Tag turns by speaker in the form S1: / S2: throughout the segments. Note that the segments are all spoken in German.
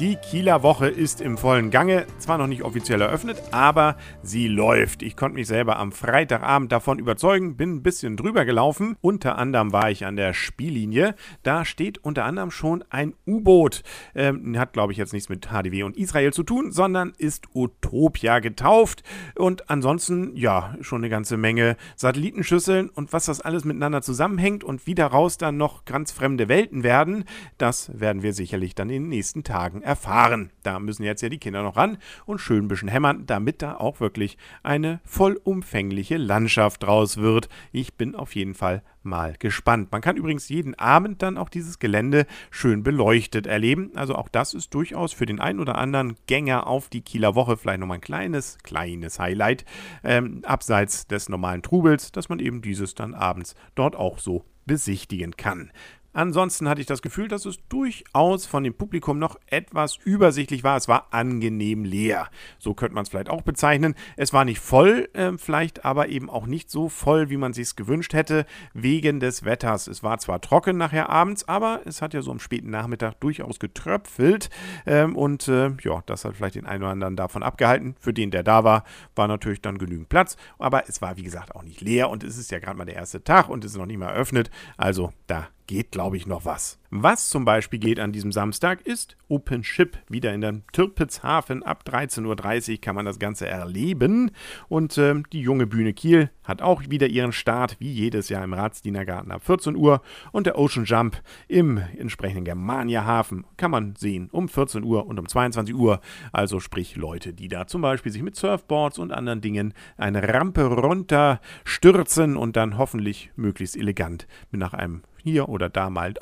S1: Die Kieler Woche ist im vollen Gange, zwar noch nicht offiziell eröffnet, aber sie läuft. Ich konnte mich selber am Freitagabend davon überzeugen, bin ein bisschen drüber gelaufen. Unter anderem war ich an der Spiellinie. Da steht unter anderem schon ein U-Boot. Ähm, hat, glaube ich, jetzt nichts mit HDW und Israel zu tun, sondern ist Utopia getauft. Und ansonsten, ja, schon eine ganze Menge Satellitenschüsseln und was das alles miteinander zusammenhängt und wie daraus dann noch ganz fremde Welten werden, das werden wir sicherlich dann in den nächsten Tagen erfahren. Da müssen jetzt ja die Kinder noch ran und schön ein bisschen hämmern, damit da auch wirklich eine vollumfängliche Landschaft draus wird. Ich bin auf jeden Fall mal gespannt. Man kann übrigens jeden Abend dann auch dieses Gelände schön beleuchtet erleben. Also auch das ist durchaus für den einen oder anderen Gänger auf die Kieler Woche vielleicht nochmal ein kleines, kleines Highlight, ähm, abseits des normalen Trubels, dass man eben dieses dann abends dort auch so besichtigen kann. Ansonsten hatte ich das Gefühl, dass es durchaus von dem Publikum noch etwas übersichtlich war. Es war angenehm leer. So könnte man es vielleicht auch bezeichnen. Es war nicht voll, äh, vielleicht aber eben auch nicht so voll, wie man sich gewünscht hätte, wegen des Wetters. Es war zwar trocken nachher abends, aber es hat ja so am späten Nachmittag durchaus getröpfelt. Ähm, und äh, ja, das hat vielleicht den einen oder anderen davon abgehalten. Für den, der da war, war natürlich dann genügend Platz. Aber es war, wie gesagt, auch nicht leer und es ist ja gerade mal der erste Tag und es ist noch nicht mal eröffnet. Also da geht, glaube ich, noch was. Was zum Beispiel geht an diesem Samstag ist Open Ship. Wieder in der Tirpitzhafen ab 13.30 Uhr kann man das Ganze erleben. Und äh, die junge Bühne Kiel hat auch wieder ihren Start, wie jedes Jahr im Ratsdienergarten ab 14 Uhr. Und der Ocean Jump im entsprechenden Germania Hafen kann man sehen um 14 Uhr und um 22 Uhr. Also sprich Leute, die da zum Beispiel sich mit Surfboards und anderen Dingen eine Rampe runter stürzen und dann hoffentlich möglichst elegant nach einem hier oder da mal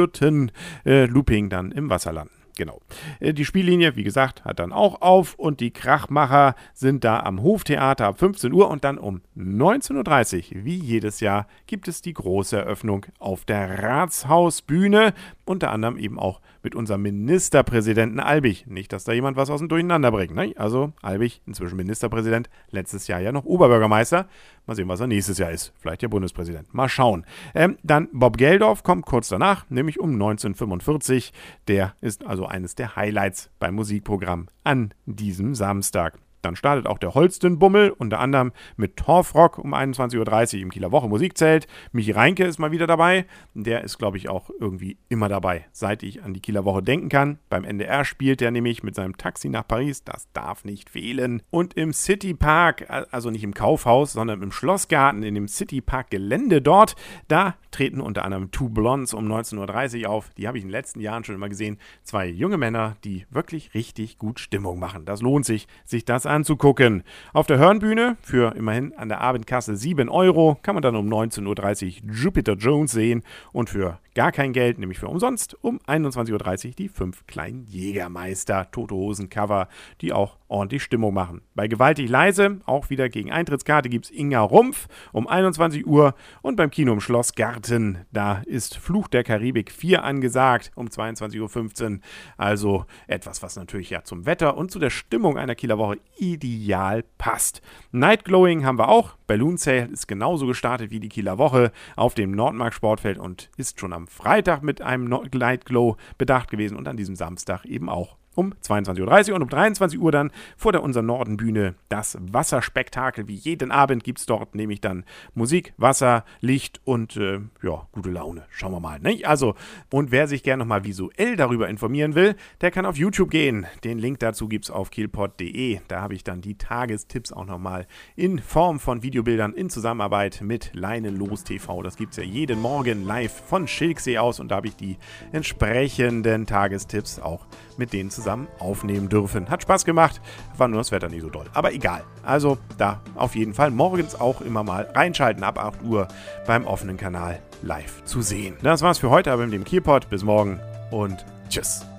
S1: ausgeführten äh, Looping dann im Wasser landen. Genau. Äh, die Spiellinie, wie gesagt, hat dann auch auf und die Krachmacher sind da am Hoftheater ab 15 Uhr und dann um 19.30 Uhr, wie jedes Jahr, gibt es die große Eröffnung auf der Ratshausbühne, unter anderem eben auch mit unserem Ministerpräsidenten Albig. Nicht, dass da jemand was aus dem Durcheinander bringt. Ne? Also Albig, inzwischen Ministerpräsident, letztes Jahr ja noch Oberbürgermeister. Mal sehen, was er nächstes Jahr ist. Vielleicht ja Bundespräsident. Mal schauen. Ähm, dann Bob Geldorf kommt kurz danach, nämlich um 1945. Der ist also eines der Highlights beim Musikprogramm an diesem Samstag. Dann startet auch der Holstenbummel, unter anderem mit Torfrock um 21.30 Uhr im Kieler Woche Musikzelt. Michi Reinke ist mal wieder dabei. Der ist, glaube ich, auch irgendwie immer dabei, seit ich an die Kieler Woche denken kann. Beim NDR spielt er nämlich mit seinem Taxi nach Paris. Das darf nicht fehlen. Und im City Park, also nicht im Kaufhaus, sondern im Schlossgarten, in dem City Park Gelände dort, da treten unter anderem Two Blondes um 19.30 Uhr auf. Die habe ich in den letzten Jahren schon immer gesehen. Zwei junge Männer, die wirklich richtig gut Stimmung machen. Das lohnt sich, sich das anzugucken. Auf der Hörnbühne für immerhin an der Abendkasse 7 Euro kann man dann um 19.30 Uhr Jupiter Jones sehen und für gar kein Geld, nämlich für umsonst, um 21.30 Uhr die fünf kleinen Jägermeister, Tote Hosen Cover, die auch ordentlich Stimmung machen. Bei Gewaltig leise, auch wieder gegen Eintrittskarte, gibt es Inga Rumpf um 21 Uhr und beim Kino im Schlossgarten, da ist Fluch der Karibik 4 angesagt um 22.15 Uhr. Also etwas, was natürlich ja zum Wetter und zu der Stimmung einer Kieler Woche ideal passt. Night Glowing haben wir auch. Balloon Sale ist genauso gestartet wie die Kieler Woche auf dem Nordmark Sportfeld und ist schon am Freitag mit einem Night Glow bedacht gewesen und an diesem Samstag eben auch um 22.30 Uhr und um 23 Uhr dann vor der Unser Norden Bühne das Wasserspektakel. Wie jeden Abend gibt es dort nämlich dann Musik, Wasser, Licht und äh, ja, gute Laune. Schauen wir mal. Ne? Also, und wer sich gerne nochmal visuell darüber informieren will, der kann auf YouTube gehen. Den Link dazu gibt es auf kielpot.de. Da habe ich dann die Tagestipps auch nochmal in Form von Videobildern in Zusammenarbeit mit Leinelos TV. Das gibt es ja jeden Morgen live von Schilksee aus und da habe ich die entsprechenden Tagestipps auch mit denen zusammen aufnehmen dürfen. Hat Spaß gemacht, war nur das Wetter nicht so doll. Aber egal. Also da auf jeden Fall morgens auch immer mal reinschalten ab 8 Uhr beim offenen Kanal live zu sehen. Das war's für heute aber mit dem Kielpot. Bis morgen und tschüss.